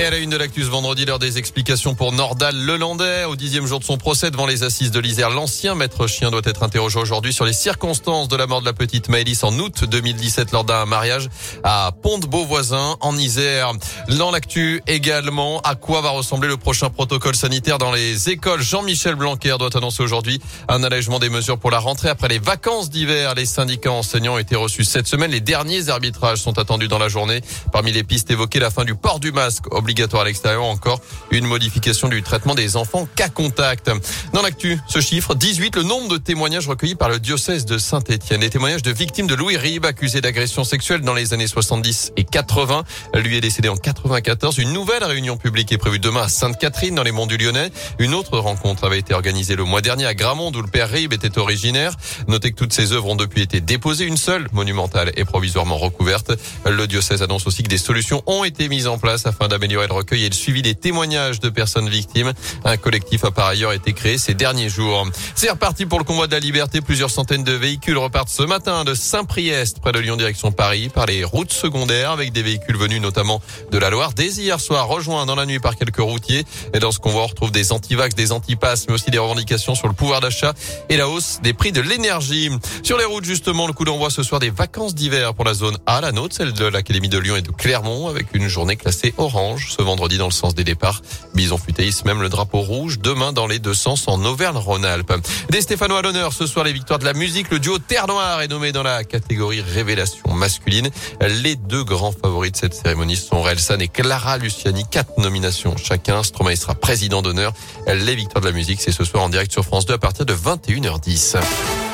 Et à la une de l'actus vendredi, l'heure des explications pour Nordal Lelandais. Au dixième jour de son procès devant les assises de l'Isère, l'ancien maître chien doit être interrogé aujourd'hui sur les circonstances de la mort de la petite Maëlys en août 2017 lors d'un mariage à Pont-de-Beauvoisin en Isère. Dans l'actu également, à quoi va ressembler le prochain protocole sanitaire dans les écoles? Jean-Michel Blanquer doit annoncer aujourd'hui un allègement des mesures pour la rentrée après les vacances d'hiver. Les syndicats enseignants ont été reçus cette semaine. Les derniers arbitrages sont attendus dans la journée. Parmi les pistes évoquées, la fin du port du masque obligatoire à l'extérieur, encore une modification du traitement des enfants cas contact. Dans l'actu, ce chiffre, 18, le nombre de témoignages recueillis par le diocèse de Saint-Étienne. Les témoignages de victimes de Louis Ribes, accusé d'agression sexuelle dans les années 70 et 80. Lui est décédé en 94. Une nouvelle réunion publique est prévue demain à Sainte-Catherine dans les monts du Lyonnais. Une autre rencontre avait été organisée le mois dernier à Gramont où le père Ribes était originaire. Notez que toutes ces œuvres ont depuis été déposées. Une seule, monumentale, est provisoirement recouverte. Le diocèse annonce aussi que des solutions ont été mises en place afin d'améliorer le recueil et le des témoignages de personnes victimes. Un collectif a par ailleurs été créé ces derniers jours. C'est reparti pour le convoi de la liberté. Plusieurs centaines de véhicules repartent ce matin de Saint-Priest, près de Lyon, direction Paris, par les routes secondaires, avec des véhicules venus notamment de la Loire. Dès hier soir, rejoints dans la nuit par quelques routiers. Et dans ce convoi, on retrouve des antivax, des antipasses, mais aussi des revendications sur le pouvoir d'achat et la hausse des prix de l'énergie. Sur les routes, justement, le coup d'envoi ce soir des vacances d'hiver pour la zone A, la nôtre, celle de l'Académie de Lyon et de Clermont, avec une journée classée orange ce vendredi dans le sens des départs. Bison futéis même le drapeau rouge demain dans les deux sens en Auvergne-Rhône-Alpes. Des Stéphanois à l'honneur ce soir les victoires de la musique. Le duo Terre Noire est nommé dans la catégorie révélation masculine. Les deux grands favoris de cette cérémonie sont Relsan et Clara Luciani. Quatre nominations chacun. Stromae sera président d'honneur. Les victoires de la musique, c'est ce soir en direct sur France 2 à partir de 21h10.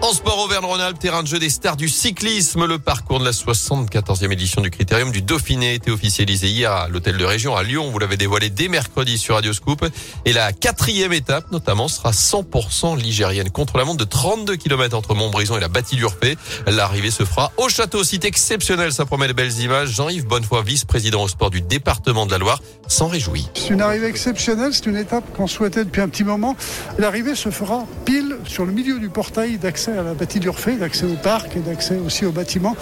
En sport Auvergne-Rhône-Alpes, terrain de jeu des stars du cyclisme, le parcours de la 74e édition du Critérium du Dauphiné été officialisé hier à l'hôtel de région à Lyon. Vous l'avez dévoilé dès mercredi sur Radio Scoop. Et la quatrième étape, notamment, sera 100% ligérienne contre la montre de 32 km entre Montbrison et la bâtie d'Urpé. L'arrivée se fera au château. Site exceptionnel, ça promet de belles images. Jean-Yves Bonnefoy, vice-président au sport du département de la Loire, s'en réjouit. C'est une arrivée exceptionnelle. C'est une étape qu'on souhaitait depuis un petit moment. L'arrivée se fera pile sur le milieu du portail d'accès à la bâtie d'Urfé, d'accès au parc et d'accès aussi au bâtiment.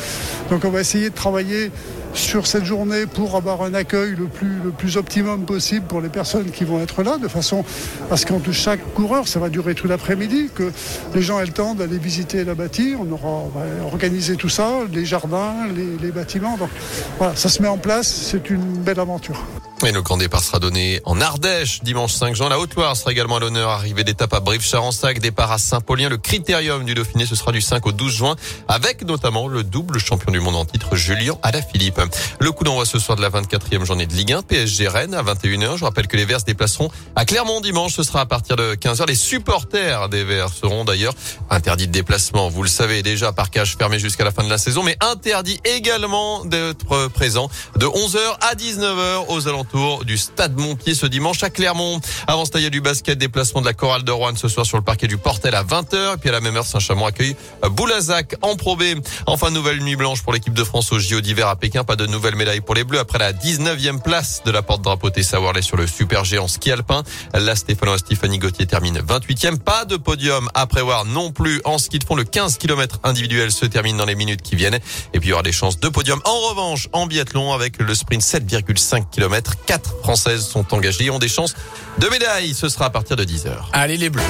Donc on va essayer de travailler sur cette journée pour avoir un accueil le plus, le optimum possible pour les personnes qui vont être là, de façon à ce qu'entre chaque coureur, ça va durer tout l'après-midi, que les gens aient le temps d'aller visiter la bâtie. On aura organisé tout ça, les jardins, les, les bâtiments. Donc voilà, ça se met en place, c'est une belle aventure. Le grand départ sera donné en Ardèche dimanche 5 juin. La Haute-Loire sera également à l'honneur. Arrivée d'étape à Brive-Charensac, départ à Saint-Paulien. Le critérium du Dauphiné, ce sera du 5 au 12 juin, avec notamment le double champion du monde en titre, Julien Alaphilippe. Le coup d'envoi ce soir de la 24e journée de Ligue 1, PSG Rennes à 21h. Je rappelle que les Verts se déplaceront à Clermont dimanche. Ce sera à partir de 15h. Les supporters des Verts seront d'ailleurs interdits de déplacement. Vous le savez déjà, parcage fermé jusqu'à la fin de la saison, mais interdit également d'être présent de 11h à 19h aux alentours du Stade Montpied ce dimanche à Clermont. Avant cela, il y a du basket, déplacement de la chorale de Rouen ce soir sur le parquet du Portel à 20h. Et puis à la même heure, Saint-Chamond accueille Boulazac en Pro B. Enfin, nouvelle nuit blanche pour l'équipe de France au JO d'hiver à Pékin. Pas de nouvelle médaille pour les Bleus après la 19e place de la porte-drapeau Tessa Worley sur le super géant ski alpin. La Stéphanoise Stéphanie Gauthier termine 28e. Pas de podium à prévoir non plus en ski de fond. Le 15 km individuel se termine dans les minutes qui viennent. Et puis il y aura des chances de podium. En revanche, en biathlon avec le sprint 7,5 km, quatre Françaises sont engagées ont des chances de médaille. Ce sera à partir de 10h. Allez les Bleus